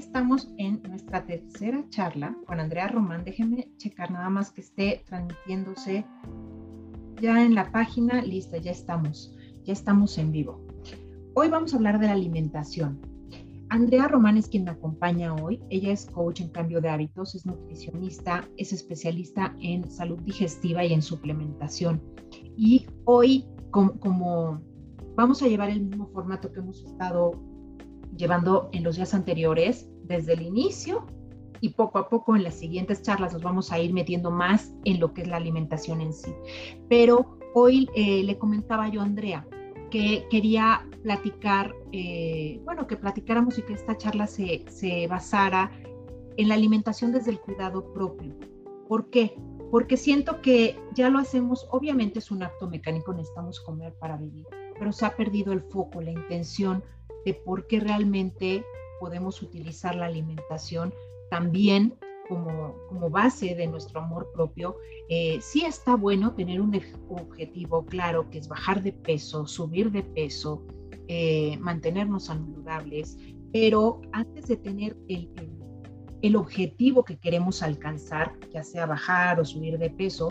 estamos en nuestra tercera charla con Andrea Román. Déjenme checar nada más que esté transmitiéndose ya en la página. Lista, ya estamos, ya estamos en vivo. Hoy vamos a hablar de la alimentación. Andrea Román es quien me acompaña hoy. Ella es coach en cambio de hábitos, es nutricionista, es especialista en salud digestiva y en suplementación. Y hoy, como, vamos a llevar el mismo formato que hemos estado llevando en los días anteriores, desde el inicio y poco a poco en las siguientes charlas nos vamos a ir metiendo más en lo que es la alimentación en sí. Pero hoy eh, le comentaba yo a Andrea que quería platicar, eh, bueno, que platicáramos y que esta charla se, se basara en la alimentación desde el cuidado propio. ¿Por qué? Porque siento que ya lo hacemos, obviamente es un acto mecánico, necesitamos comer para vivir, pero se ha perdido el foco, la intención de por qué realmente podemos utilizar la alimentación también como, como base de nuestro amor propio, eh, sí está bueno tener un objetivo claro que es bajar de peso, subir de peso, eh, mantenernos saludables, pero antes de tener el, el, objetivo que queremos alcanzar, ya sea bajar o subir de peso,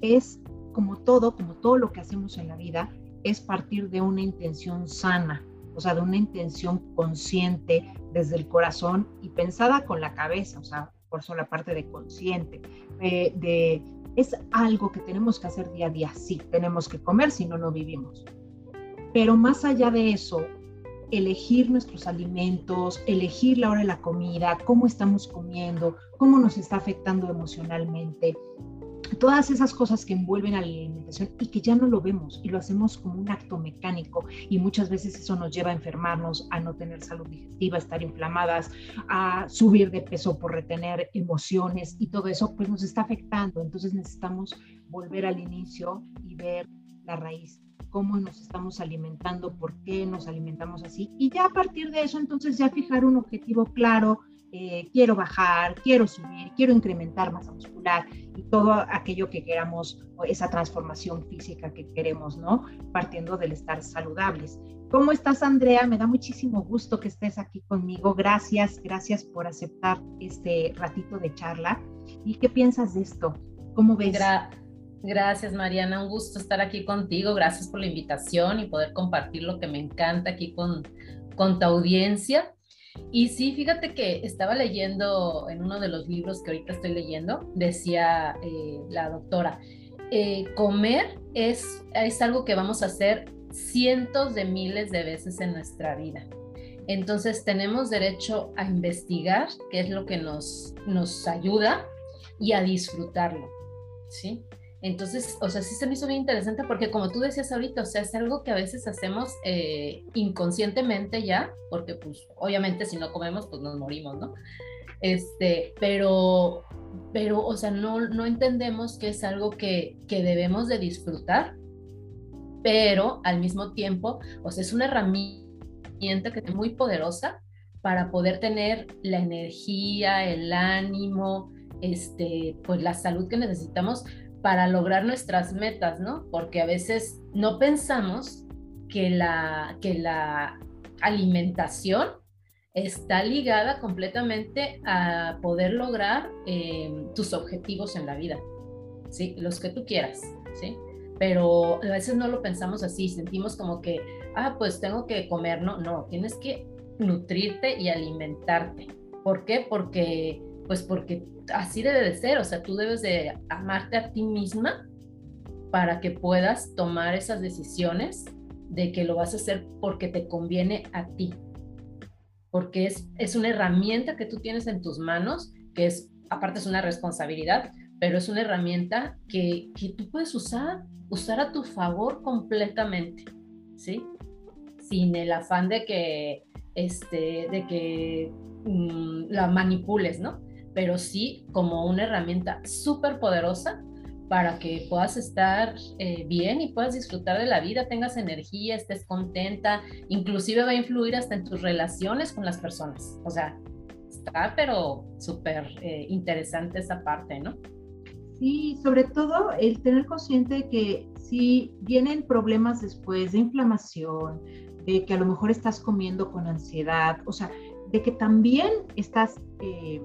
es como todo, como todo lo que hacemos en la vida, es partir de una intención sana, o sea, de una intención consciente desde el corazón y pensada con la cabeza, o sea, por eso la parte de consciente, de, es algo que tenemos que hacer día a día, sí, tenemos que comer, si no, no vivimos. Pero más allá de eso, elegir nuestros alimentos, elegir la hora de la comida, cómo estamos comiendo, cómo nos está afectando emocionalmente, todas esas cosas que envuelven a la alimentación y que ya no lo vemos y lo hacemos como un acto mecánico y muchas veces eso nos lleva a enfermarnos, a no tener salud digestiva, a estar inflamadas, a subir de peso por retener emociones y todo eso pues nos está afectando. Entonces necesitamos volver al inicio y ver la raíz cómo nos estamos alimentando, por qué nos alimentamos así. Y ya a partir de eso, entonces ya fijar un objetivo claro, eh, quiero bajar, quiero subir, quiero incrementar masa muscular y todo aquello que queramos, esa transformación física que queremos, ¿no? Partiendo del estar saludables. ¿Cómo estás, Andrea? Me da muchísimo gusto que estés aquí conmigo. Gracias, gracias por aceptar este ratito de charla. ¿Y qué piensas de esto? ¿Cómo ves? gracias, Mariana. Un gusto estar aquí contigo. Gracias por la invitación y poder compartir lo que me encanta aquí con, con tu audiencia. Y sí, fíjate que estaba leyendo en uno de los libros que ahorita estoy leyendo, decía eh, la doctora, eh, comer es, es algo que vamos a hacer cientos de miles de veces en nuestra vida. Entonces tenemos derecho a investigar qué es lo que nos, nos ayuda y a disfrutarlo, ¿sí? Entonces, o sea, sí se me hizo bien interesante porque como tú decías ahorita, o sea, es algo que a veces hacemos eh, inconscientemente ya, porque pues obviamente si no comemos, pues nos morimos, ¿no? Este, pero, pero, o sea, no, no entendemos que es algo que, que debemos de disfrutar, pero al mismo tiempo, o sea, es una herramienta que es muy poderosa para poder tener la energía, el ánimo, este, pues la salud que necesitamos para lograr nuestras metas, ¿no? Porque a veces no pensamos que la, que la alimentación está ligada completamente a poder lograr eh, tus objetivos en la vida, ¿sí? Los que tú quieras, ¿sí? Pero a veces no lo pensamos así, sentimos como que, ah, pues tengo que comer, no, no, tienes que nutrirte y alimentarte. ¿Por qué? Porque pues porque así debe de ser, o sea, tú debes de amarte a ti misma para que puedas tomar esas decisiones de que lo vas a hacer porque te conviene a ti, porque es, es una herramienta que tú tienes en tus manos, que es, aparte es una responsabilidad, pero es una herramienta que, que tú puedes usar, usar a tu favor completamente, ¿sí? Sin el afán de que, este, de que mm, la manipules, ¿no? Pero sí como una herramienta súper poderosa para que puedas estar eh, bien y puedas disfrutar de la vida, tengas energía, estés contenta, inclusive va a influir hasta en tus relaciones con las personas. O sea, está pero súper eh, interesante esa parte, ¿no? Sí, sobre todo el tener consciente que si vienen problemas después de inflamación, de que a lo mejor estás comiendo con ansiedad, o sea, de que también estás, eh,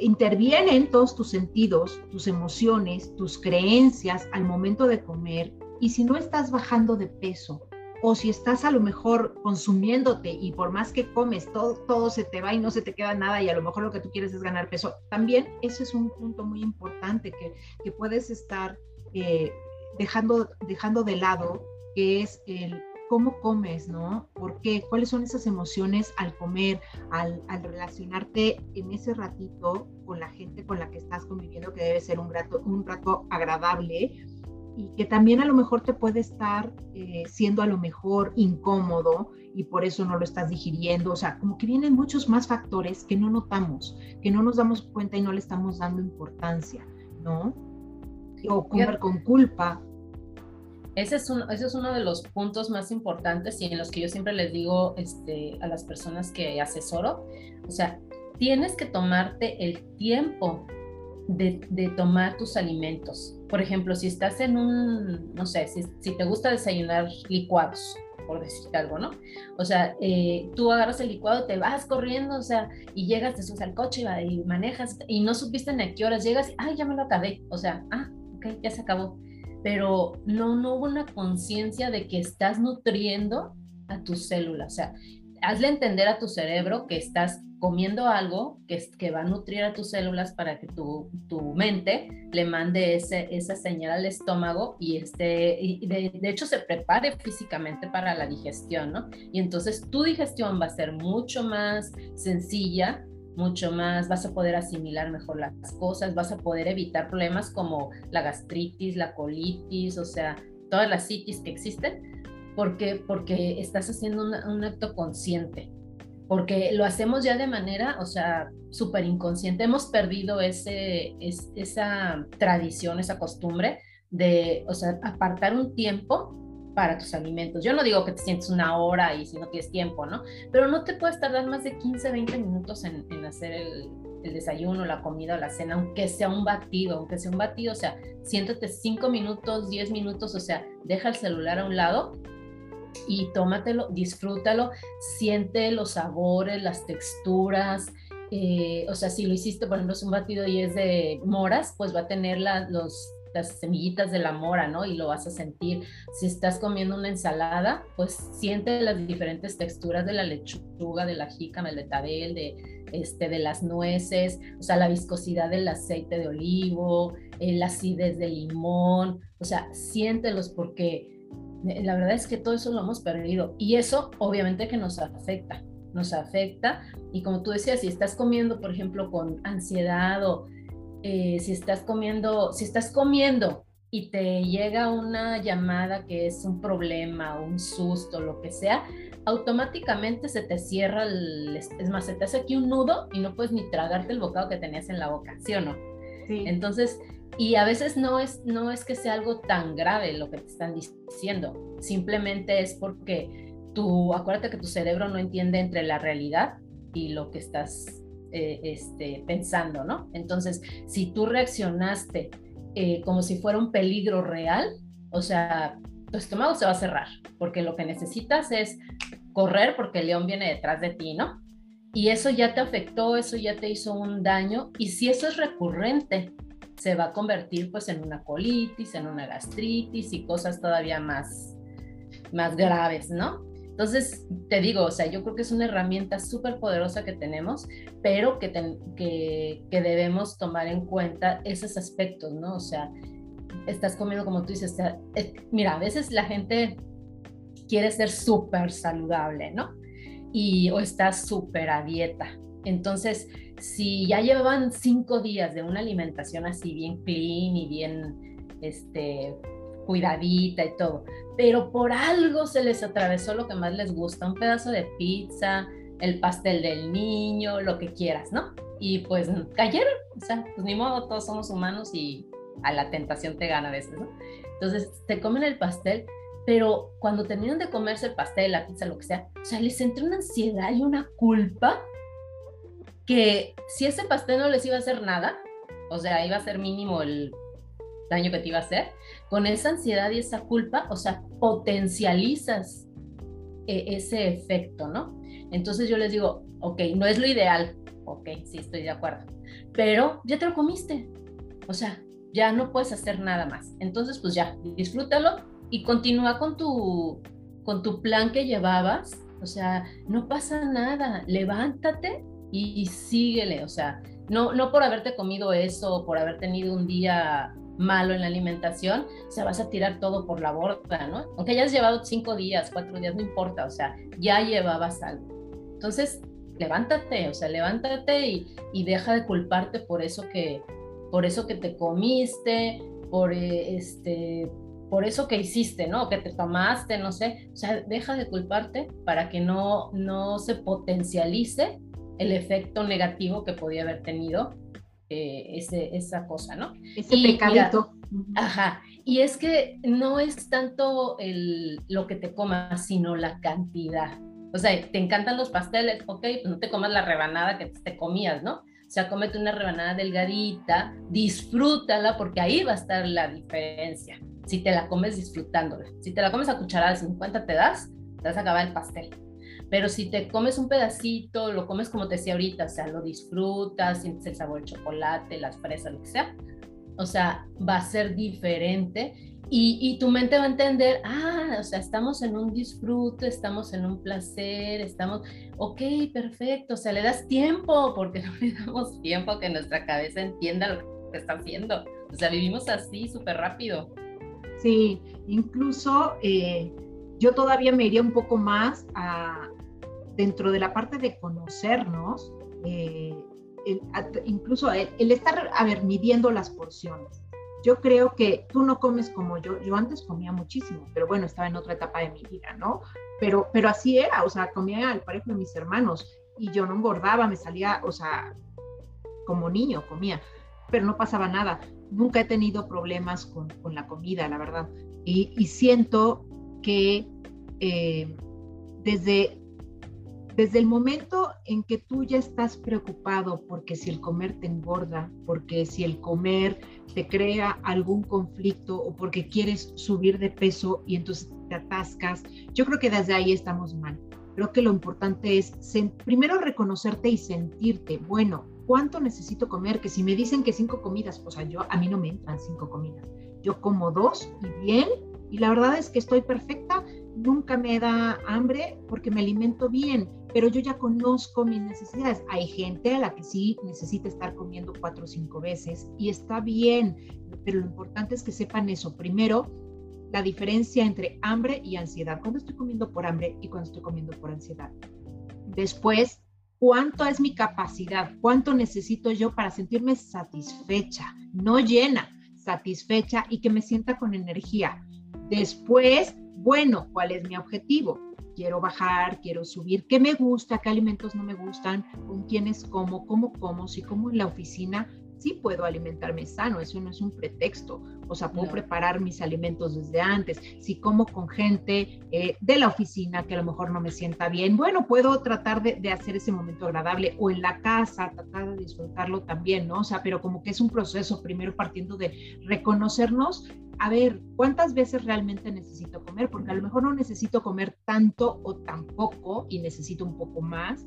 intervienen todos tus sentidos, tus emociones, tus creencias al momento de comer. Y si no estás bajando de peso, o si estás a lo mejor consumiéndote y por más que comes, todo, todo se te va y no se te queda nada y a lo mejor lo que tú quieres es ganar peso, también ese es un punto muy importante que, que puedes estar eh, dejando, dejando de lado, que es el cómo comes, ¿no? ¿Por qué? ¿Cuáles son esas emociones al comer, al, al, relacionarte en ese ratito con la gente con la que estás conviviendo, que debe ser un rato, un rato agradable y que también a lo mejor te puede estar eh, siendo a lo mejor incómodo y por eso no lo estás digiriendo. O sea, como que vienen muchos más factores que no notamos, que no nos damos cuenta y no le estamos dando importancia, ¿no? O comer con culpa, ese es, uno de los puntos más importantes y en los que yo siempre les digo este, a las personas que asesoro, o sea, tienes que tomarte el tiempo de, tomar tus alimentos. Por ejemplo, si estás en un, no sé, si, te gusta desayunar licuados, por decirte algo, ¿no? O sea, eh, tú agarras el licuado, te vas corriendo, o sea, y llegas, te subes al coche y, y manejas y no supiste en a qué horas llegas, ay, ya me lo acabé, o sea, ah, ok, ya se acabó pero no, no hubo una conciencia de que estás nutriendo a tus células. O sea, hazle entender a tu cerebro que estás comiendo algo que, va a nutrir a tus células para que tu, tu mente le mande ese, esa señal al estómago y, este, y de, de, hecho se prepare físicamente para la digestión, ¿no? Y entonces tu digestión va a ser mucho más sencilla mucho más, vas a poder asimilar mejor las cosas, vas a poder evitar problemas como la gastritis, la colitis, o sea, todas las citis que existen, porque, porque estás haciendo un acto consciente, porque lo hacemos ya de manera, o sea, súper inconsciente. Hemos perdido ese, esa tradición, esa costumbre de, o sea, apartar un tiempo para tus alimentos. Yo no digo que te sientes una hora y si no tienes tiempo, ¿no? Pero no te puedes tardar más de 15, 20 minutos en, en hacer el, el, desayuno, la comida o la cena, aunque sea un batido, aunque sea un batido, o sea, siéntate 5 minutos, 10 minutos, o sea, deja el celular a un lado y tómatelo, disfrútalo, siente los sabores, las texturas. Eh, o sea, si lo hiciste, por ejemplo, es un batido y es de moras, pues va a tener la, los las semillitas de la mora, ¿no? Y lo vas a sentir. Si estás comiendo una ensalada, pues siente las diferentes texturas de la lechuga, de la jícama, del betabel, de, este, de las nueces, o sea, la viscosidad del aceite de olivo, el acidez del limón, o sea, siéntelos porque eh, la verdad es que todo eso lo hemos perdido y eso obviamente que nos afecta, nos afecta y como tú decías, si estás comiendo, por ejemplo, con ansiedad o eh, si estás comiendo, si estás comiendo y te llega una llamada que es un problema, un susto, lo que sea, automáticamente se te cierra el, es más, se te hace aquí un nudo y no puedes ni tragarte el bocado que tenías en la boca, ¿sí o no? Sí. Entonces, y a veces no es, no es que sea algo tan grave lo que te están diciendo, simplemente es porque tú, acuérdate que tu cerebro no entiende entre la realidad y lo que estás eh, este, pensando, ¿no? Entonces, si tú reaccionaste eh, como si fuera un peligro real, o sea, tu estómago se va a cerrar, porque lo que necesitas es correr porque el león viene detrás de ti, ¿no? Y eso ya te afectó, eso ya te hizo un daño, y si eso es recurrente, se va a convertir pues en una colitis, en una gastritis y cosas todavía más, más graves, ¿no? Entonces, te digo, o sea, yo creo que es una herramienta súper poderosa que tenemos, pero que, que, debemos tomar en cuenta esos aspectos, ¿no? O sea, estás comiendo como tú dices, sea, mira, a veces la gente quiere ser súper saludable, ¿no? Y o está súper a dieta. Entonces, si ya llevan cinco días de una alimentación así bien clean y bien, este, cuidadita y todo, pero por algo se les atravesó lo que más les gusta, un pedazo de pizza, el pastel del niño, lo que quieras, ¿no? Y pues cayeron, o sea, pues ni modo, todos somos humanos y a la tentación te gana a veces, ¿no? Entonces, te comen el pastel, pero cuando terminan de comerse el pastel, la pizza, lo que sea, o sea, les entra una ansiedad y una culpa que si ese pastel no les iba a hacer nada, o sea, iba a ser mínimo el daño que te iba a hacer, con esa ansiedad y esa culpa, o sea, potencializas eh, ese efecto, ¿no? Entonces yo les digo, ok, no es lo ideal, ok, sí, estoy de acuerdo, pero ya te lo comiste, o sea, ya no puedes hacer nada más. Entonces, pues ya, disfrútalo y continúa con tu, con tu plan que llevabas, o sea, no pasa nada, levántate y, síguele, o sea, no, no por haberte comido eso, por haber tenido un día malo en la alimentación, o sea, vas a tirar todo por la borda, ¿no? Aunque hayas llevado cinco días, cuatro días, no importa, o sea, ya llevabas algo. Entonces, levántate, o sea, levántate y, y deja de culparte por eso que, por eso que te comiste, por eh, este, por eso que hiciste, ¿no? Que te tomaste, no sé, o sea, deja de culparte para que no, no se potencialice el efecto negativo que podía haber tenido eh, ese, esa cosa, ¿no? Ese pecadito. ajá, y es que no es tanto el, lo que te comas, sino la cantidad. O sea, te encantan los pasteles, ok, pues no te comas la rebanada que te comías, ¿no? O sea, cómete una rebanada delgadita, disfrútala, porque ahí va a estar la diferencia. Si te la comes disfrutándola. Si te la comes a cucharada de 50 te das, te vas a acabar el pastel. Pero si te comes un pedacito, lo comes como te decía ahorita, o sea, lo disfrutas, sientes el sabor del chocolate, las fresas, lo que sea, o sea, va a ser diferente y, y, tu mente va a entender, ah, o sea, estamos en un disfrute, estamos en un placer, estamos, ok, perfecto, o sea, le das tiempo, porque no le damos tiempo a que nuestra cabeza entienda lo que está haciendo. O sea, vivimos así súper rápido. Sí, incluso eh, yo todavía me iría un poco más a, dentro de la parte de conocernos, eh, incluso el, estar, a ver, midiendo las porciones. Yo creo que tú no comes como yo, yo antes comía muchísimo, pero bueno, estaba en otra etapa de mi vida, ¿no? Pero, pero así era, o sea, comía al parejo de mis hermanos y yo no engordaba, me salía, o sea, como niño comía, pero no pasaba nada. Nunca he tenido problemas con, con la comida, la verdad. Y, y siento que eh, desde, desde el momento en que tú ya estás preocupado porque si el comer te engorda, porque si el comer te crea algún conflicto o porque quieres subir de peso y entonces te atascas, yo creo que desde ahí estamos mal. Creo que lo importante es primero reconocerte y sentirte, bueno, ¿cuánto necesito comer? Que si me dicen que cinco comidas, pues a, yo, a mí no me entran cinco comidas. Yo como dos y bien, y la verdad es que estoy perfecta nunca me da hambre porque me alimento bien, pero yo ya conozco mis necesidades. Hay gente a la que sí necesita estar comiendo cuatro o cinco veces y está bien, pero lo importante es que sepan eso. Primero, la diferencia entre hambre y ansiedad. Cuando estoy comiendo por hambre y cuando estoy comiendo por ansiedad. Después, cuánto es mi capacidad, cuánto necesito yo para sentirme satisfecha, no llena, satisfecha y que me sienta con energía. Después, bueno, ¿cuál es mi objetivo? Quiero bajar, quiero subir, ¿qué me gusta? ¿Qué alimentos no me gustan? ¿Con quiénes como? ¿Cómo como? Si como en la oficina, sí puedo alimentarme sano, eso no es un pretexto. O sea, puedo preparar mis alimentos desde antes. Si como con gente eh, de la oficina que a lo mejor no me sienta bien, bueno, puedo tratar de, de, hacer ese momento agradable o en la casa, tratar de disfrutarlo también, ¿no? O sea, pero como que es un proceso primero partiendo de reconocernos a ver, ¿cuántas veces realmente necesito comer? Porque a lo mejor no necesito comer tanto o tampoco y necesito un poco más,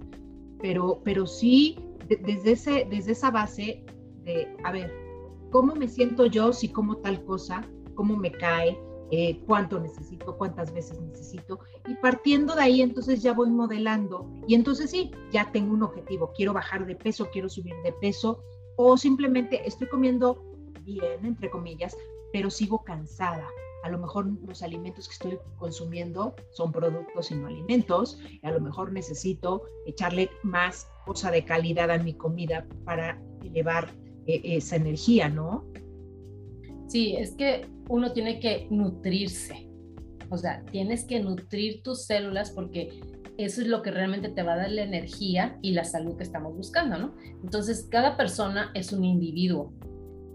pero, pero sí desde, ese, desde esa base de, a ver, ¿cómo me siento yo si como tal cosa? ¿Cómo me cae? Eh, cuánto necesito, cuántas veces necesito. Y partiendo de ahí, entonces ya voy modelando. Y entonces sí, ya tengo un objetivo. Quiero bajar de peso, quiero subir de peso. O simplemente estoy comiendo bien, entre comillas, pero sigo cansada. A lo mejor los alimentos que estoy consumiendo son productos y no alimentos. a lo mejor necesito echarle más cosa de calidad a mi comida para elevar esa energía, ¿no? Sí, es que uno tiene que nutrirse. O sea, tienes que nutrir tus células porque eso es lo que realmente te va a dar la energía y la salud que estamos buscando, ¿no? Entonces, cada persona es un individuo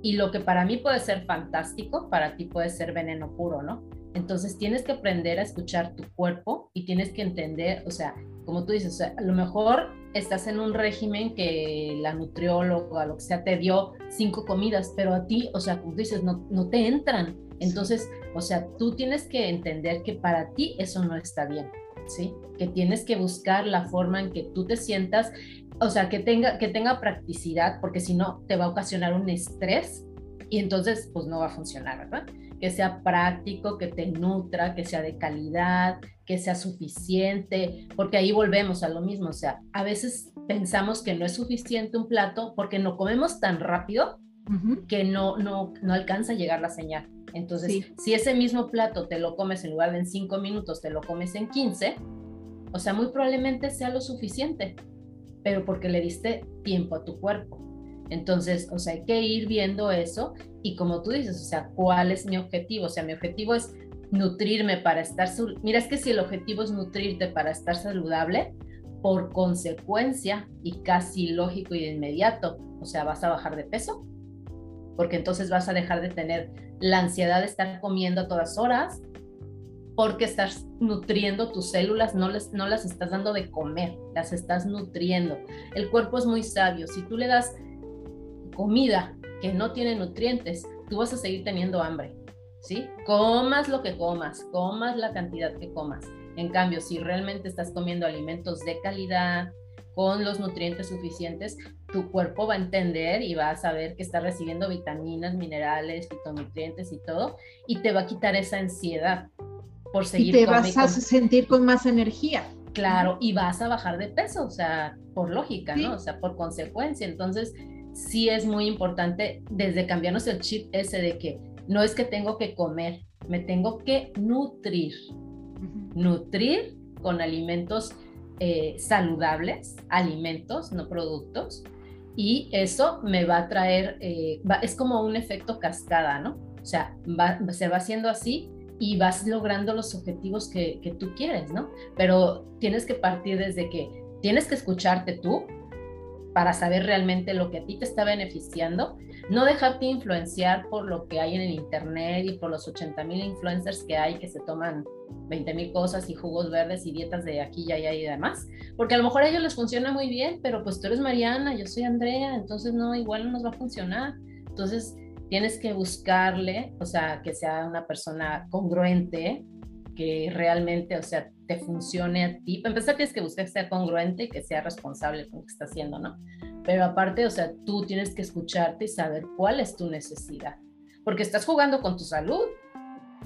y lo que para mí puede ser fantástico, para ti puede ser veneno puro, ¿no? Entonces tienes que aprender a escuchar tu cuerpo y tienes que entender, o sea, como tú dices, a lo mejor estás en un régimen que la nutrióloga, lo que sea, te dio cinco comidas, pero a ti, o sea, como tú dices, no, no te entran. Entonces, o sea, tú tienes que entender que para ti eso no está bien. ¿sí? Que tienes que buscar la forma en que tú te sientas, o sea, que tenga, que tenga practicidad, porque si no te va a ocasionar un estrés y entonces pues no va a funcionar, ¿verdad? Que sea práctico, que te nutra, que sea de calidad, que sea suficiente, porque ahí volvemos a lo mismo, o sea, a veces pensamos que no es suficiente un plato porque no comemos tan rápido que no, no, no alcanza a llegar la señal. Entonces, si ese mismo plato te lo comes en lugar de en 5 minutos, te lo comes en 15, o sea, muy probablemente sea lo suficiente, pero porque le diste tiempo a tu cuerpo. Entonces, o sea, hay que ir viendo eso y como tú dices, o sea, ¿cuál es mi objetivo? O sea, mi objetivo es nutrirme para estar... Mira, es que si el objetivo es nutrirte para estar saludable, por consecuencia y casi lógico y de inmediato, o sea, vas a bajar de peso, porque entonces vas a dejar de tener la ansiedad de estar comiendo a todas horas, porque estás nutriendo tus células, no, les, no las estás dando de comer, las estás nutriendo. El cuerpo es muy sabio, si tú le das comida que no tiene nutrientes, tú vas a seguir teniendo hambre, ¿sí? Comas lo que comas, comas la cantidad que comas. En cambio, si realmente estás comiendo alimentos de calidad, con los nutrientes suficientes, tu cuerpo va a entender y va a saber que está recibiendo vitaminas, minerales, fitonutrientes y todo, y te va a quitar esa ansiedad por seguir. Y te vas a sentir con más energía. Claro, y vas a bajar de peso, o sea, por lógica, ¿no? O sea, por consecuencia. Entonces, sí es muy importante desde cambiarnos el chip ese de que no es que tengo que comer, me tengo que nutrir. Nutrir con alimentos eh, saludables, alimentos, no productos, y eso me va a traer, eh, es como un efecto cascada, ¿no? O sea, se va haciendo así y vas logrando los objetivos que, que tú quieres, ¿no? Pero tienes que partir desde que tienes que escucharte tú para saber realmente lo que a ti te está beneficiando, no dejarte influenciar por lo que hay en el internet y por los 80 mil influencers que hay que se toman 20 mil cosas y jugos verdes y dietas de aquí y allá y demás, porque a lo mejor a ellos les funciona muy bien, pero pues tú eres Mariana, yo soy Andrea, entonces no, igual no nos va a funcionar. Entonces tienes que buscarle, o sea, que sea una persona congruente, que realmente, o sea, te funcione a ti. Para empezar, tienes que buscar que sea congruente y que sea responsable con lo que está haciendo, ¿no? Pero aparte, o sea, tú tienes que escucharte y saber cuál es tu necesidad, porque estás jugando con tu salud.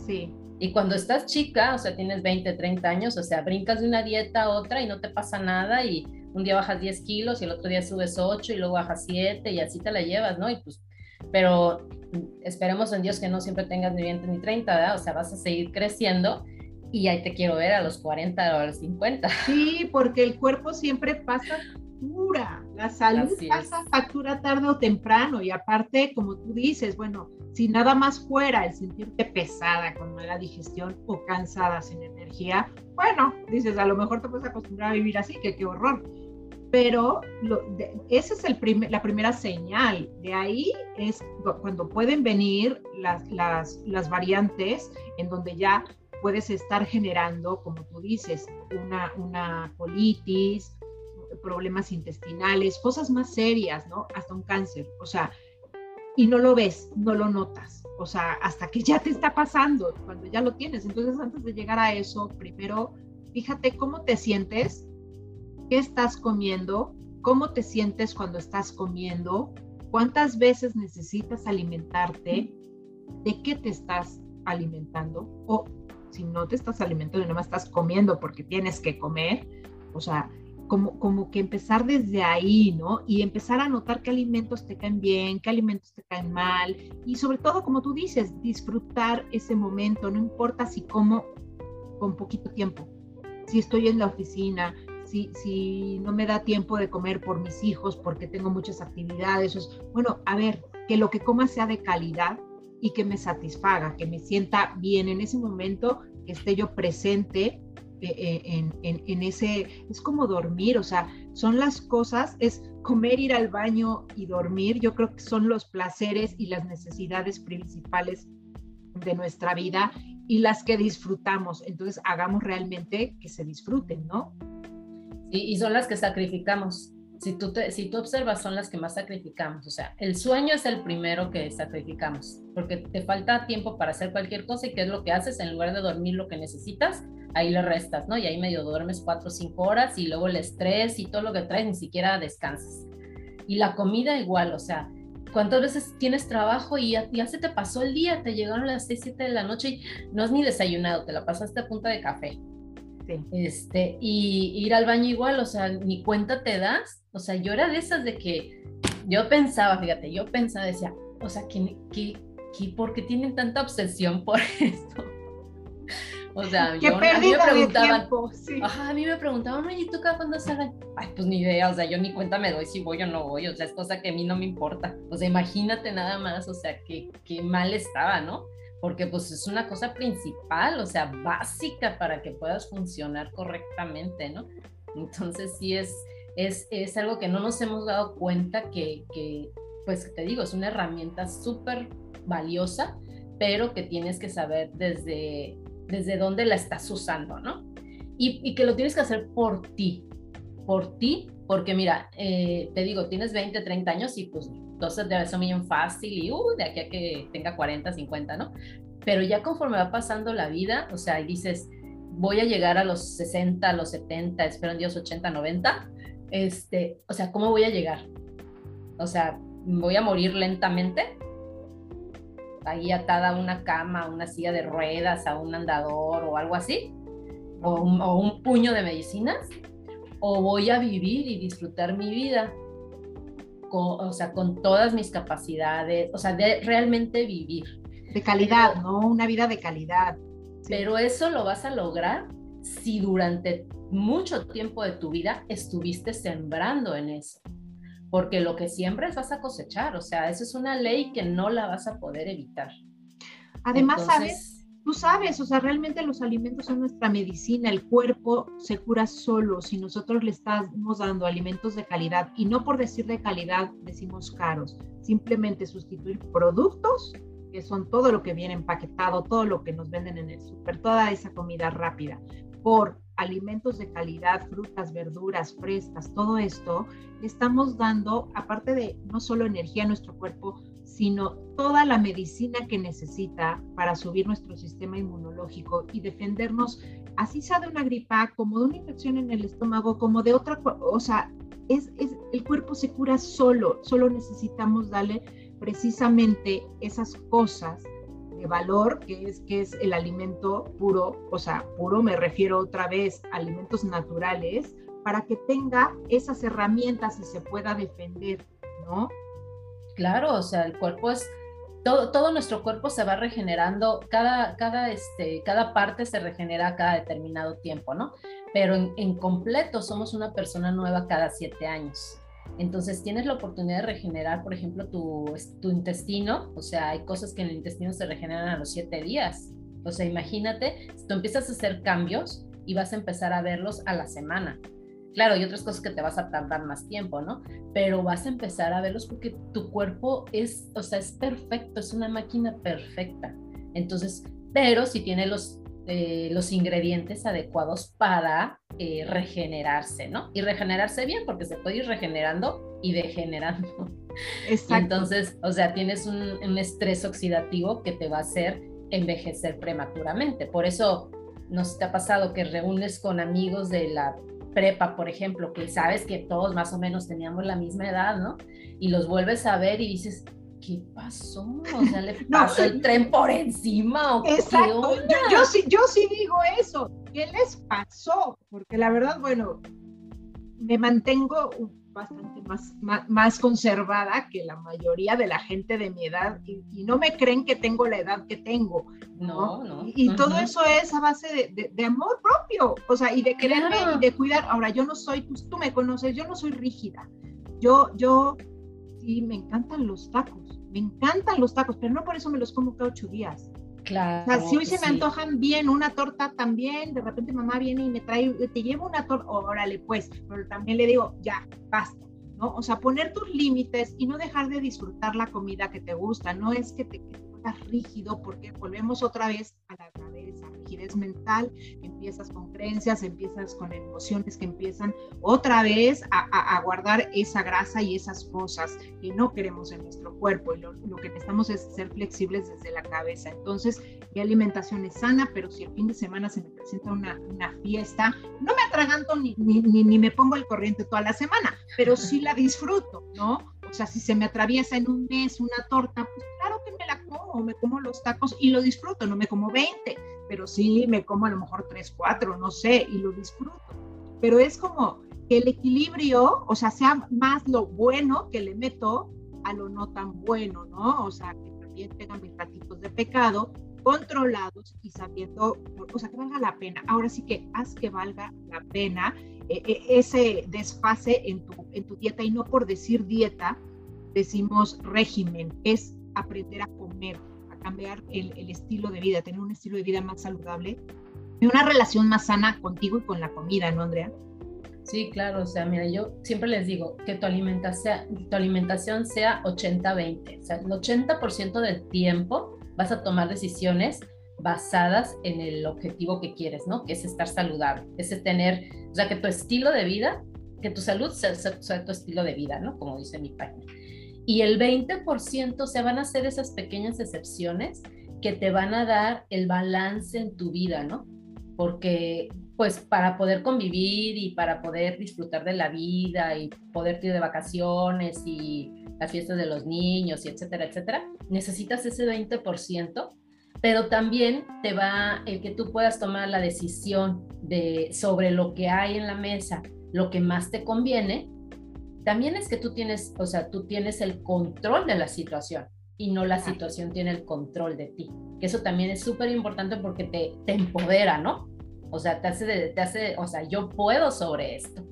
Sí. Y cuando estás chica, o sea, tienes 20, 30 años, o sea, brincas de una dieta a otra y no te pasa nada y un día bajas 10 kilos y el otro día subes 8 y luego bajas 7 y así te la llevas, ¿no? Y pues, pero esperemos en Dios que no siempre tengas ni 20 ni 30, ¿verdad? O sea, vas a seguir creciendo y ahí te quiero ver a los 40 o a los 50. Sí, porque el cuerpo siempre pasa factura, la salud pasa factura tarde o temprano y aparte, como tú dices, bueno, si nada más fuera el sentirte pesada con mala digestión o cansada sin energía, bueno, dices, a lo mejor te puedes acostumbrar a vivir así, que qué horror. Pero esa es el la primera señal. De ahí es cuando pueden venir las, las, las variantes en donde ya puedes estar generando, como tú dices, una, una colitis, problemas intestinales, cosas más serias, ¿no? Hasta un cáncer. O sea, y no lo ves, no lo notas. O sea, hasta que ya te está pasando, cuando ya lo tienes. Entonces, antes de llegar a eso, primero, fíjate cómo te sientes, qué estás comiendo, cómo te sientes cuando estás comiendo, cuántas veces necesitas alimentarte, de qué te estás alimentando o si no te estás alimentando y no más estás comiendo porque tienes que comer, o sea, como, como que empezar desde ahí, ¿no? Y empezar a notar qué alimentos te caen bien, qué alimentos te caen mal, y sobre todo, como tú dices, disfrutar ese momento, no importa si como con poquito tiempo, si estoy en la oficina, si, si no me da tiempo de comer por mis hijos porque tengo muchas actividades, bueno, a ver, que lo que coma sea de calidad, y que me satisfaga, que me sienta bien en ese momento, que esté yo presente eh, eh, en, en, ese, es como dormir, o sea, son las cosas, es comer, ir al baño y dormir, yo creo que son los placeres y las necesidades principales de nuestra vida y las que disfrutamos, entonces hagamos realmente que se disfruten, ¿no? y son las que sacrificamos si tú, si tú observas, son las que más sacrificamos. O sea, el sueño es el primero que sacrificamos, porque te falta tiempo para hacer cualquier cosa y qué es lo que haces en lugar de dormir lo que necesitas, ahí le restas, ¿no? Y ahí medio duermes cuatro o cinco horas y luego el estrés y todo lo que traes, ni siquiera descansas. Y la comida igual, o sea, ¿cuántas veces tienes trabajo y ya, se te pasó el día? Te llegaron las 6, 7 de la noche y no has ni desayunado, te la pasaste a punta de café. Sí. Este, y ir al baño igual, o sea, ni cuenta te das. O sea, yo era de esas de que yo pensaba, fíjate, yo pensaba, decía, o sea, ¿qué, qué, qué, por qué tienen tanta obsesión por esto? O sea, yo, a mí me preguntaban, a mí me preguntaban, oye, ¿tú cada cuándo salen? Ay, pues ni idea, o sea, yo ni cuenta me doy si voy o no voy, o sea, es cosa que a mí no me importa. O sea, imagínate nada más, o sea, qué, qué mal estaba, ¿no? Porque pues es una cosa principal, o sea, básica para que puedas funcionar correctamente, ¿no? Entonces sí es, es, es algo que no nos hemos dado cuenta que, que pues te digo, es una herramienta súper valiosa, pero que tienes que saber desde desde dónde la estás usando, ¿no? Y, que lo tienes que hacer por ti, por ti, porque mira, eh, te digo, tienes 20, 30 años y pues entonces debe ser muy fácil y uh, de aquí a que tenga 40, 50, ¿no? Pero ya conforme va pasando la vida, o sea, y dices, voy a llegar a los 60, a los 70, espero en Dios 80, 90, este, o sea, ¿cómo voy a llegar? O sea, ¿voy a morir lentamente? ahí atada a una cama, a una silla de ruedas, a un andador o algo así, o un, puño de medicinas, o voy a vivir y disfrutar mi vida, con, o sea, con todas mis capacidades, o sea, de realmente vivir. De calidad, ¿no? Una vida de calidad. Pero eso lo vas a lograr si durante mucho tiempo de tu vida estuviste sembrando en eso porque lo que siembres vas a cosechar, o sea, esa es una ley que no la vas a poder evitar. Además, sabes, tú sabes, o sea, realmente los alimentos son nuestra medicina, el cuerpo se cura solo si nosotros le estamos dando alimentos de calidad y no por decir de calidad decimos caros, simplemente sustituir productos que son todo lo que viene empaquetado, todo lo que nos venden en el súper, toda esa comida rápida, por alimentos de calidad, frutas, verduras frescas, todo esto, le estamos dando, aparte de no solo energía a nuestro cuerpo, sino toda la medicina que necesita para subir nuestro sistema inmunológico y defendernos, así sea de una gripa, como de una infección en el estómago, como de otra, o sea, es, es, el cuerpo se cura solo, solo necesitamos darle precisamente esas cosas valor, que es, que es el alimento puro, o sea, puro me refiero otra vez alimentos naturales, para que tenga esas herramientas y se pueda defender, ¿no? Claro, o sea, el cuerpo es, todo, todo nuestro cuerpo se va regenerando, cada, cada, este, cada parte se regenera cada determinado tiempo, ¿no? Pero en, completo somos una persona nueva cada siete años. Entonces tienes la oportunidad de regenerar, por ejemplo, tu, tu intestino, o sea, hay cosas que en el intestino se regeneran a los siete días. O sea, imagínate, si tú empiezas a hacer cambios y vas a empezar a verlos a la semana. Claro, hay otras cosas que te vas a tardar más tiempo, ¿no? Pero vas a empezar a verlos porque tu cuerpo es, o sea, es perfecto, es una máquina perfecta. Entonces, pero si tiene los eh, los ingredientes adecuados para eh, regenerarse, ¿no? Y regenerarse bien, porque se puede ir regenerando y degenerando. Exacto. Entonces, o sea, tienes un, estrés oxidativo que te va a hacer envejecer prematuramente. Por eso, ¿no te ha pasado que reúnes con amigos de la prepa, por ejemplo, que sabes que todos más o menos teníamos la misma edad, ¿no? Y los vuelves a ver y dices, ¿qué pasó? O sea, le pasó el tren por encima. ¿o exacto. Yo, sí, yo sí digo eso. ¿Qué les pasó? Porque la verdad, bueno, me mantengo bastante más, más, conservada que la mayoría de la gente de mi edad y, no me creen que tengo la edad que tengo. No, no. Y, todo eso es a base de, amor propio, o sea, y de quererme y de cuidar. Ahora, yo no soy, pues, tú me conoces, yo no soy rígida. Yo, yo sí, me encantan los tacos, me encantan los tacos, pero no por eso me los como cada ocho días. Claro. O sea, si hoy se me antojan bien una torta también, de repente mamá viene y me trae, te llevo una torta, órale pues, pero también le digo, ya, basta, ¿no? O sea, poner tus límites y no dejar de disfrutar la comida que te gusta, no es que te, quedas rígido porque volvemos otra vez a la cabeza, rigidez mental, empiezas con creencias, empiezas con emociones que empiezan otra vez a, guardar esa grasa y esas cosas que no queremos en nuestro cuerpo y lo, que necesitamos es ser flexibles desde la cabeza. Entonces, mi alimentación es sana, pero si el fin de semana se me presenta una, una fiesta, no me atraganto ni, ni, ni, me pongo el corriente toda la semana, pero sí la disfruto, ¿no? O sea, si se me atraviesa en un mes una torta, pues me la como, me como los tacos y lo disfruto, no me como 20, pero sí me como a lo mejor 3, 4, no sé, y lo disfruto. Pero es como que el equilibrio, o sea, sea más lo bueno que le meto a lo no tan bueno, ¿no? O sea, que también tengan mis ratitos de pecado controlados y sabiendo, o sea, que valga la pena. Ahora sí que haz que valga la pena eh, eh, ese desfase en tu, en tu dieta y no por decir dieta, decimos régimen, es aprender a comer, a cambiar el, el, estilo de vida, tener un estilo de vida más saludable y una relación más sana contigo y con la comida, ¿no, Andrea? Sí, claro, o sea, mira, yo siempre les digo que tu alimentación, tu alimentación sea 80-20, o sea, el 80% del tiempo vas a tomar decisiones basadas en el objetivo que quieres, ¿no? Que es estar saludable, es tener, o sea, que tu estilo de vida, que tu salud sea, sea tu estilo de vida, ¿no? Como dice mi página. Y el 20% se van a hacer esas pequeñas excepciones que te van a dar el balance en tu vida, ¿no? Porque pues para poder convivir y para poder disfrutar de la vida y poder ir de vacaciones y las fiestas de los niños y etcétera, etcétera, necesitas ese 20%, pero también te va el que tú puedas tomar la decisión de sobre lo que hay en la mesa, lo que más te conviene, también es que tú tienes, o sea, tú tienes el control de la situación y no la situación tiene el control de ti. Que eso también es súper importante porque te, te empodera, ¿no? O sea, te hace, te hace, o sea, yo puedo sobre esto,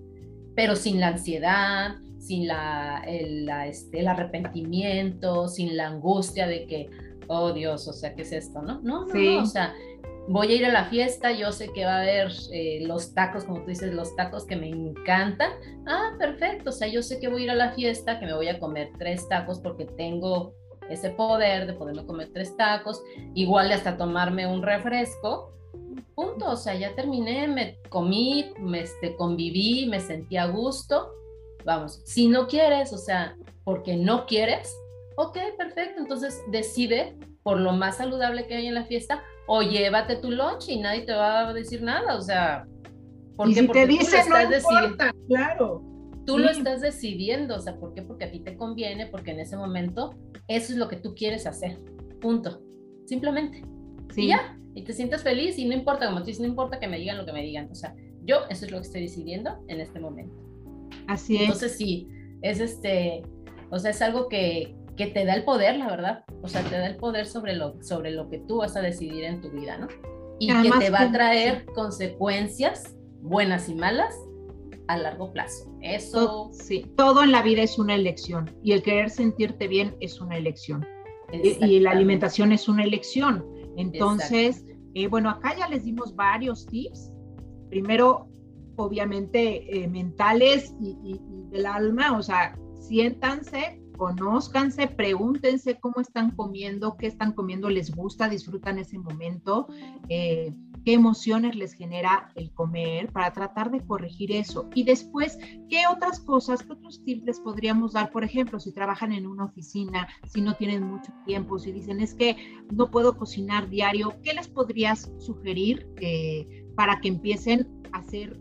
pero sin la ansiedad, sin la, el, este, el arrepentimiento, sin la angustia de que, oh Dios, o sea, ¿qué es esto? No, no, no, no o sea, voy a ir a la fiesta, yo sé que va a haber eh, los tacos, como tú dices, los tacos que me encantan. Ah, perfecto, o sea, yo sé que voy a ir a la fiesta, que me voy a comer tres tacos porque tengo ese poder de poderme comer tres tacos, igual de hasta tomarme un refresco, punto, o sea, ya terminé, me comí, me este, conviví, me sentí a gusto, vamos, si no quieres, o sea, porque no quieres, ok, perfecto, entonces decide por lo más saludable que hay en la fiesta o llévate tu lunch y nadie te va a decir nada, o sea, porque, y si te dicen no importa, claro. Tú lo estás decidiendo, o sea, ¿por qué? Porque a ti te conviene, porque en ese momento eso es lo que tú quieres hacer, punto, simplemente. Sí. Y ya, y te sientes feliz y no importa, como tú dices, no importa que me digan lo que me digan, o sea, yo eso es lo que estoy decidiendo en este momento. Así es. Entonces sí, es este, o sea, es algo que, que te da el poder, la verdad, o sea, te da el poder sobre lo, sobre lo que tú vas a decidir en tu vida, ¿no? Y que te va a traer consecuencias buenas y malas a largo plazo. Eso. Sí, todo en la vida es una elección y el querer sentirte bien es una elección. Y, la alimentación es una elección. Entonces, eh, bueno, acá ya les dimos varios tips. Primero, obviamente, eh, mentales y, y, del alma, o sea, siéntanse, conózcanse, pregúntense cómo están comiendo, qué están comiendo, les gusta, disfrutan ese momento. Eh, qué emociones les genera el comer para tratar de corregir eso. Y después, ¿qué otras cosas, qué otros tips les podríamos dar? Por ejemplo, si trabajan en una oficina, si no tienen mucho tiempo, si dicen es que no puedo cocinar diario, ¿qué les podrías sugerir eh, para que empiecen a hacer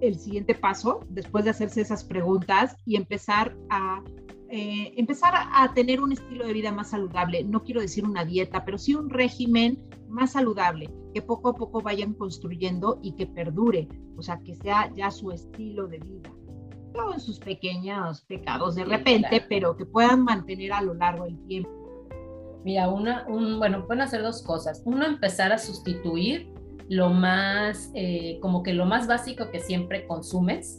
el siguiente paso después de hacerse esas preguntas y empezar a eh, empezar a, tener un estilo de vida más saludable. No quiero decir una dieta, pero sí un régimen más saludable, que poco a poco vayan construyendo y que perdure, o sea, que sea ya su estilo de vida. Con sus pequeños pecados de repente, pero que puedan mantener a lo largo del tiempo. Mira, una, un, bueno, pueden hacer dos cosas. Uno, empezar a sustituir lo más, eh, como que lo más básico que siempre consumes,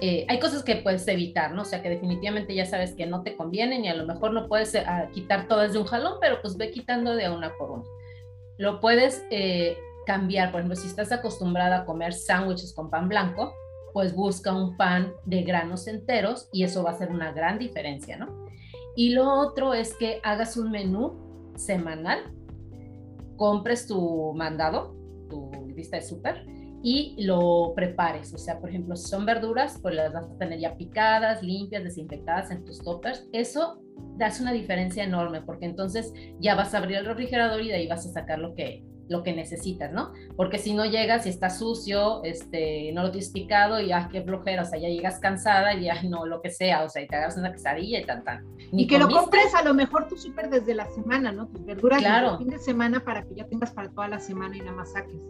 eh, hay cosas que puedes evitar, ¿no? O sea, que definitivamente ya sabes que no te convienen y a lo mejor no puedes eh, quitar todas de un jalón, pero pues ve quitando de una por una. Lo puedes eh, cambiar, por ejemplo, si estás acostumbrada a comer sándwiches con pan blanco, pues busca un pan de granos enteros y eso va a hacer una gran diferencia, ¿no? Y lo otro es que hagas un menú semanal, compres tu mandado tu lista de súper y lo prepares. O sea, por ejemplo, si son verduras, pues las vas a tener ya picadas, limpias, desinfectadas en tus toppers. Eso das una diferencia enorme porque entonces ya vas a abrir el refrigerador y de ahí vas a sacar lo que, lo que necesitas, ¿no? Porque si no llegas y está sucio, este, no lo tienes picado y ah, qué flojera, o sea, ya llegas cansada y ya no, lo que sea, o sea, y te hagas una quesadilla y tan, tan. y que lo compres a lo mejor tú súper desde la semana, ¿no? Tus verduras claro. el fin de semana para que ya tengas para toda la semana y nada más saques.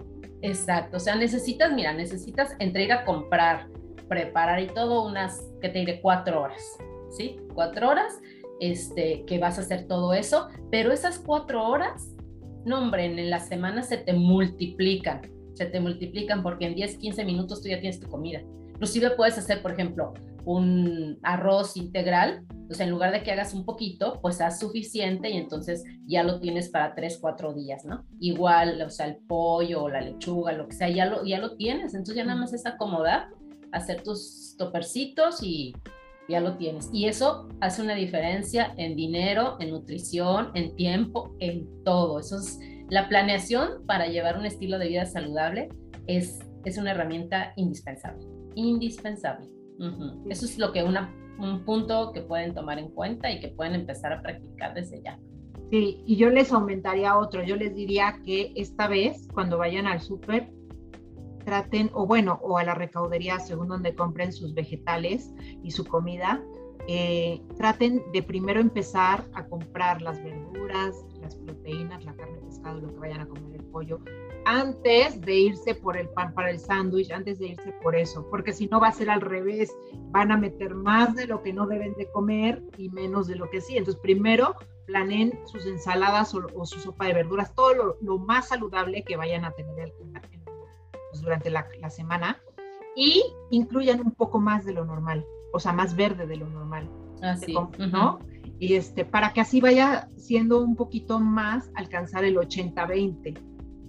Exacto, o sea, necesitas, mira, necesitas entre ir a comprar, preparar y todo unas, que te diré, cuatro horas, ¿sí? Cuatro horas, este, que vas a hacer todo eso, pero esas cuatro horas no, hombre, en la semana se te multiplican, se te multiplican porque en 10, 15 minutos tú ya tienes tu comida. Inclusive puedes hacer, por ejemplo, un arroz integral, o en lugar de que hagas un poquito, pues haz suficiente y entonces ya lo tienes para 3, 4 días, ¿no? Igual, o sea, el pollo o la lechuga, lo que sea, ya lo, ya lo tienes, entonces ya nada más es acomodar, hacer tus topercitos y ya lo tienes. Y eso hace una diferencia en dinero, en nutrición, en tiempo, en todo. Eso es la planeación para llevar un estilo de vida saludable es, es una herramienta indispensable, indispensable. Eso es lo que una, un punto que pueden tomar en cuenta y que pueden empezar a practicar desde ya. Sí, y yo les aumentaría otro. Yo les diría que esta vez, cuando vayan al súper, traten, o bueno, o a la recaudería, según donde compren sus vegetales y su comida, eh, traten de primero empezar a comprar las verduras, las proteínas, la carne, pescado, lo que vayan a comer, el pollo, antes de irse por el pan para el sándwich, antes de irse por eso, porque si no va a ser al revés, van a meter más de lo que no deben de comer y menos de lo que sí. Entonces, primero planeen sus ensaladas o, su sopa de verduras, todo lo, más saludable que vayan a tener en, pues, durante la, semana y incluyan un poco más de lo normal, o sea, más verde de lo normal. Así, ¿no? Y este, para que así vaya siendo un poquito más alcanzar el 80-20,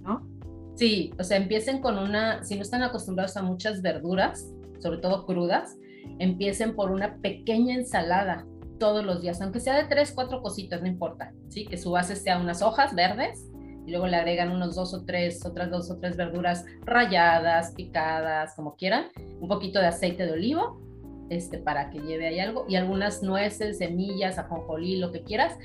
¿no? Sí, o sea, empiecen con una, si no están acostumbrados a muchas verduras, sobre todo crudas, empiecen por una pequeña ensalada todos los días, aunque sea de tres, cuatro cositas, no importa, ¿sí? Que su base sea unas hojas verdes, y luego le agregan unos dos o tres, otras dos o tres verduras rayadas, picadas, como quieran, un poquito de aceite de olivo, este, para que lleve ahí algo, y algunas nueces, semillas, ajonjolí, lo que quieras,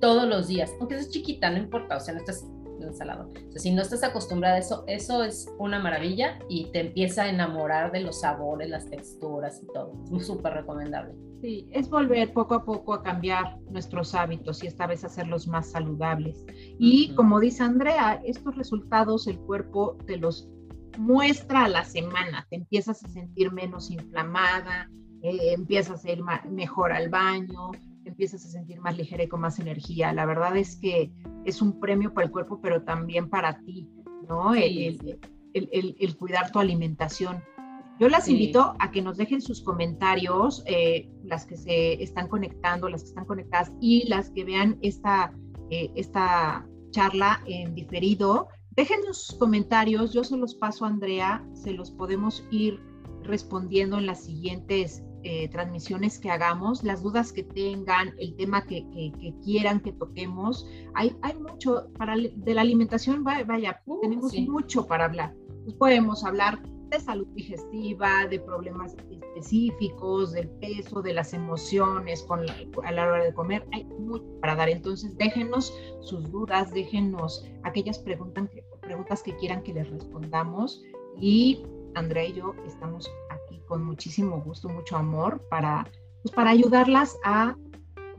todos los días, aunque es chiquita, no importa, o sea, no estás ensalado. O sea, si no estás acostumbrada a eso, eso es una maravilla y te empieza a enamorar de los sabores, las texturas y todo. Es súper recomendable. Sí, es volver poco a poco a cambiar nuestros hábitos y esta vez hacerlos más saludables. Y como dice Andrea, estos resultados el cuerpo te los muestra a la semana, te empiezas a sentir menos inflamada, eh, empiezas a ir mejor al baño, empiezas a sentir más ligera y con más energía. La verdad es que es un premio para el cuerpo, pero también para ti, ¿no? El, el, cuidar tu alimentación. Yo las invito a que nos dejen sus comentarios, eh, las que se están conectando, las que están conectadas y las que vean esta, eh, esta charla en diferido. Dejen sus comentarios, yo se los paso a Andrea, se los podemos ir respondiendo en las siguientes eh, transmisiones que hagamos, las dudas que tengan, el tema que, quieran que toquemos. Hay, hay mucho para de la alimentación, vaya, uh, tenemos mucho para hablar. Pues podemos hablar de salud digestiva, de problemas específicos, del peso, de las emociones con a la hora de comer. Hay mucho para dar. Entonces, déjenos sus dudas, déjenos aquellas preguntas que, preguntas que quieran que les respondamos. Y Andrea y yo estamos aquí con muchísimo gusto, mucho amor para, pues, para ayudarlas a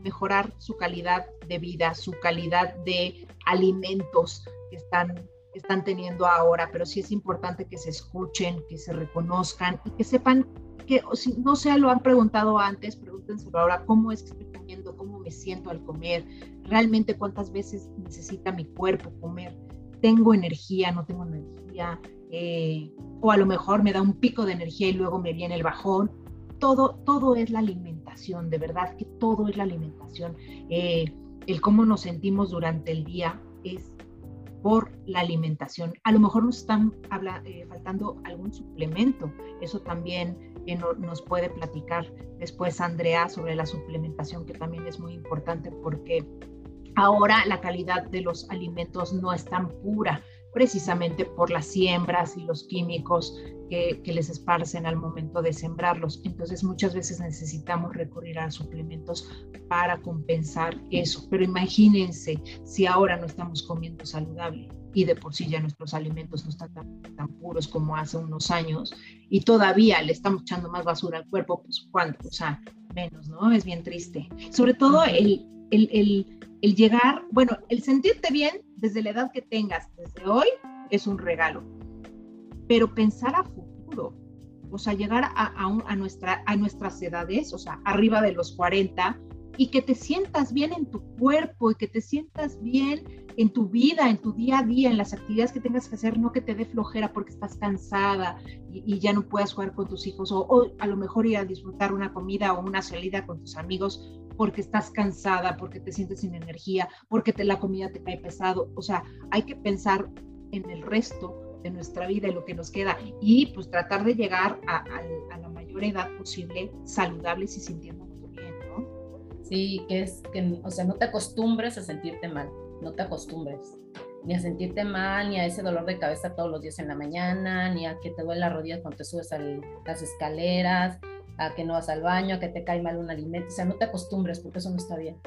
mejorar su calidad de vida, su calidad de alimentos que están están teniendo ahora, pero sí es importante que se escuchen, que se reconozcan y que sepan que si no se lo han preguntado antes, pregúntense ahora cómo es que estoy comiendo, cómo me siento al comer, realmente cuántas veces necesita mi cuerpo comer, tengo energía, no tengo energía, eh, o a lo mejor me da un pico de energía y luego me viene el bajón. Todo, todo es la alimentación, de verdad que todo es la alimentación. Eh, el cómo nos sentimos durante el día es por la alimentación. A lo mejor nos están eh, faltando algún suplemento. Eso también eh, nos puede platicar después Andrea sobre la suplementación, que también es muy importante porque ahora la calidad de los alimentos no es tan pura. precisamente por las siembras y los químicos que, les esparcen al momento de sembrarlos. Entonces muchas veces necesitamos recurrir a suplementos para compensar eso. Pero imagínense si ahora no estamos comiendo saludable y de por sí ya nuestros alimentos no están tan, tan puros como hace unos años y todavía le estamos echando más basura al cuerpo, pues cuánto, o sea, menos, ¿no? Es bien triste. Sobre todo el, el, el, el llegar, bueno, el sentirte bien desde la edad que tengas, desde hoy, es un regalo pero pensar a futuro, o sea, llegar a, nuestra, a nuestras edades, o sea, arriba de los 40, y que te sientas bien en tu cuerpo y que te sientas bien en tu vida, en tu día a día, en las actividades que tengas que hacer, no que te dé flojera porque estás cansada y, ya no puedas jugar con tus hijos o, o, a lo mejor ir a disfrutar una comida o una salida con tus amigos porque estás cansada, porque te sientes sin energía, porque te, la comida te cae pesado. O sea, hay que pensar en el resto de nuestra vida y lo que nos queda y pues tratar de llegar a, la mayor edad posible saludables y sintiéndonos bien, ¿no? Sí, que es que, o sea, no te acostumbres a sentirte mal, no te acostumbres ni a sentirte mal, ni a ese dolor de cabeza todos los días en la mañana, ni a que te duele la rodilla cuando te subes a las escaleras, a que no vas al baño, a que te cae mal un alimento, o sea, no te acostumbres porque eso no está bien.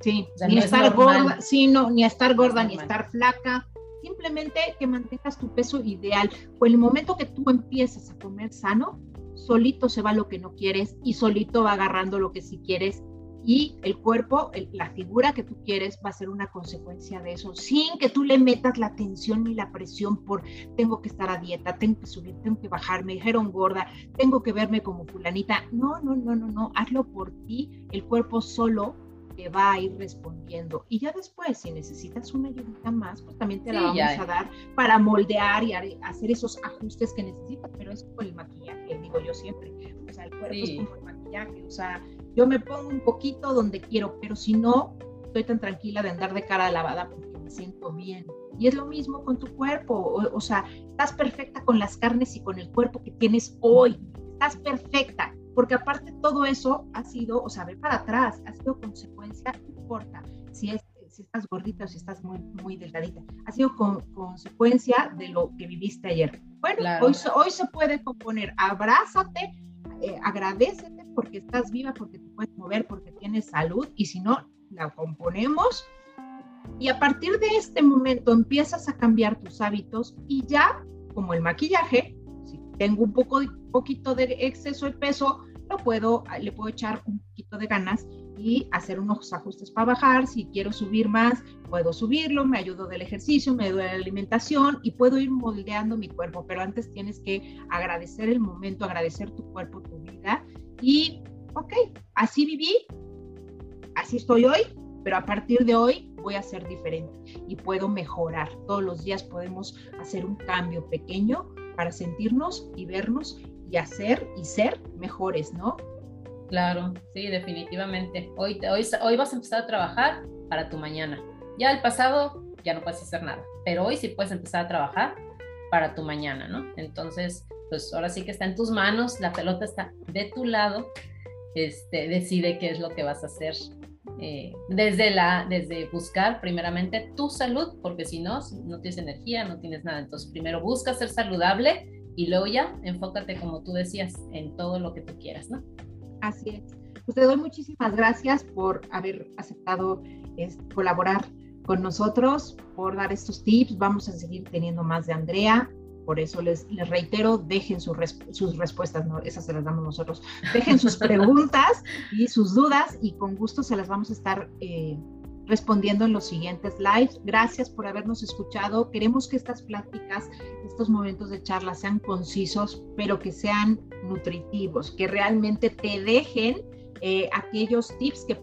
Sí, ni a estar gorda, sí, no, ni a estar gorda, ni a estar flaca, simplemente que mantengas tu peso ideal. O el momento que tú empiezas a comer sano, solito se va lo que no quieres y solito va agarrando lo que sí quieres y el cuerpo, la figura que tú quieres va a ser una consecuencia de eso, sin que tú le metas la tensión ni la presión por tengo que estar a dieta, tengo que subir, tengo que bajar, me dijeron gorda, tengo que verme como fulanita. No, no, no, no, no, hazlo por ti, el cuerpo solo te va a ir respondiendo. Y ya después, si necesitas una ayuda más, pues también te la vamos a dar para moldear y hacer esos ajustes que necesitas, pero es como el maquillaje, digo yo siempre. O sea, el cuerpo es como el maquillaje, o sea, yo me pongo un poquito donde quiero, pero si no, estoy tan tranquila de andar de cara lavada porque me siento bien. Y es lo mismo con tu cuerpo, o, o sea, estás perfecta con las carnes y con el cuerpo que tienes hoy, estás perfecta porque aparte todo eso ha sido, o sea, ve para atrás, ha sido consecuencia, no importa si, es, si estás gordita o si estás muy, muy delgadita, ha sido con, consecuencia de lo que viviste ayer. Bueno, hoy, hoy se puede componer, abrázate, eh, agradecete porque estás viva, porque te puedes mover, porque tienes salud, y si no, la componemos. Y a partir de este momento empiezas a cambiar tus hábitos y ya, como el maquillaje, si tengo un poco, poquito de exceso de peso, lo puedo, le puedo echar un poquito de ganas y hacer unos ajustes para bajar. Si quiero subir más, puedo subirlo, me ayudo del ejercicio, me ayudo de la alimentación y puedo ir moldeando mi cuerpo. Pero antes tienes que agradecer el momento, agradecer tu cuerpo, tu vida y, ok, así viví, así estoy hoy, pero a partir de hoy voy a ser diferente y puedo mejorar. Todos los días podemos hacer un cambio pequeño para sentirnos y vernos y hacer y ser mejores, ¿no? Claro, sí, definitivamente. Hoy, hoy, hoy vas a empezar a trabajar para tu mañana. Ya el pasado ya no puedes hacer nada, pero hoy sí puedes empezar a trabajar para tu mañana, ¿no? Entonces, pues ahora sí que está en tus manos, la pelota está de tu lado, este, decide qué es lo que vas a hacer. Eh, desde, la, desde buscar primeramente tu salud, porque si no, no tienes energía, no tienes nada. Entonces, primero busca ser saludable y luego ya enfócate, como tú decías, en todo lo que tú quieras, ¿no? Así es. Pues te doy muchísimas gracias por haber aceptado colaborar con nosotros, por dar estos tips. Vamos a seguir teniendo más de Andrea. Por eso les, les reitero, dejen sus, sus respuestas, no, esas se las damos nosotros. Dejen sus preguntas y sus dudas y con gusto se las vamos a estar eh, respondiendo en los siguientes lives. Gracias por habernos escuchado. Queremos que estas pláticas, estos momentos de charla sean concisos, pero que sean nutritivos, que realmente te dejen eh, aquellos tips que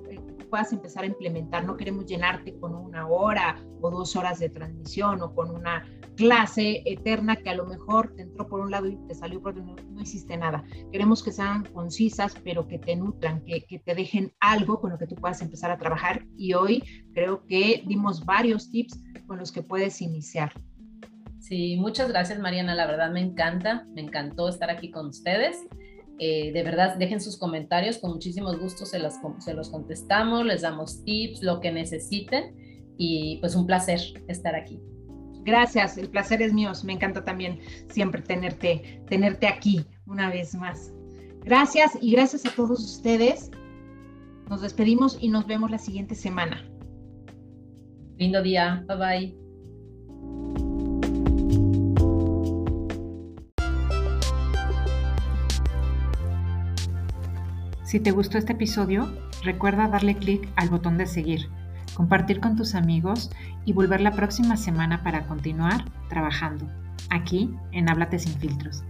puedas empezar a implementar. No queremos llenarte con una hora o dos horas de transmisión o con una clase eterna que a lo mejor te entró por un lado y te salió por otro, no, no hiciste nada. Queremos que sean concisas, pero que te nutran, que te dejen algo con lo que tú puedas empezar a trabajar. Y hoy creo que dimos varios tips con los que puedes iniciar. Sí, muchas gracias Mariana, la verdad me encanta, me encantó estar aquí con ustedes. Eh, de verdad, dejen sus comentarios, con muchísimos gustos se los, se los contestamos, les damos tips, lo que necesiten y pues un placer estar aquí. Gracias, el placer es mío. Me encanta también siempre tenerte, tenerte aquí una vez más. Gracias y gracias a todos ustedes. Nos despedimos y nos vemos la siguiente semana. Lindo día. Bye bye. Si te gustó este episodio, recuerda darle clic al botón de seguir, compartir con tus amigos y volver la próxima semana para continuar trabajando, aquí en Háblate sin filtros.